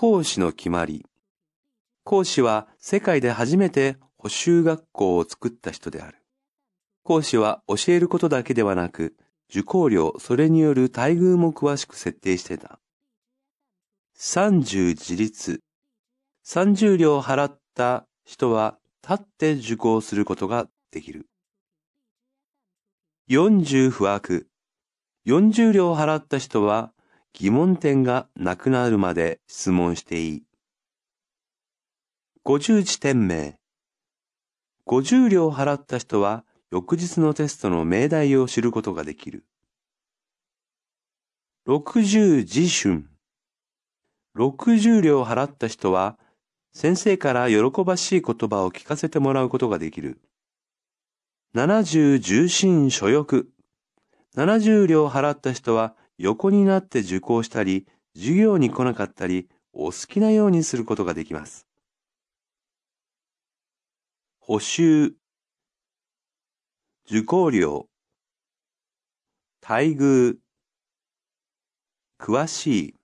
講師の決まり。講師は世界で初めて補修学校を作った人である。講師は教えることだけではなく、受講料、それによる待遇も詳しく設定してた。30自立。30両払った人は立って受講することができる。40不惑。40両払った人は疑問点がなくなるまで質問していい。50地点名。50両払った人は翌日のテストの命題を知ることができる。60自春。60両払った人は先生から喜ばしい言葉を聞かせてもらうことができる。70重心所欲。70両払った人は横になって受講したり、授業に来なかったり、お好きなようにすることができます。補修受講料待遇詳しい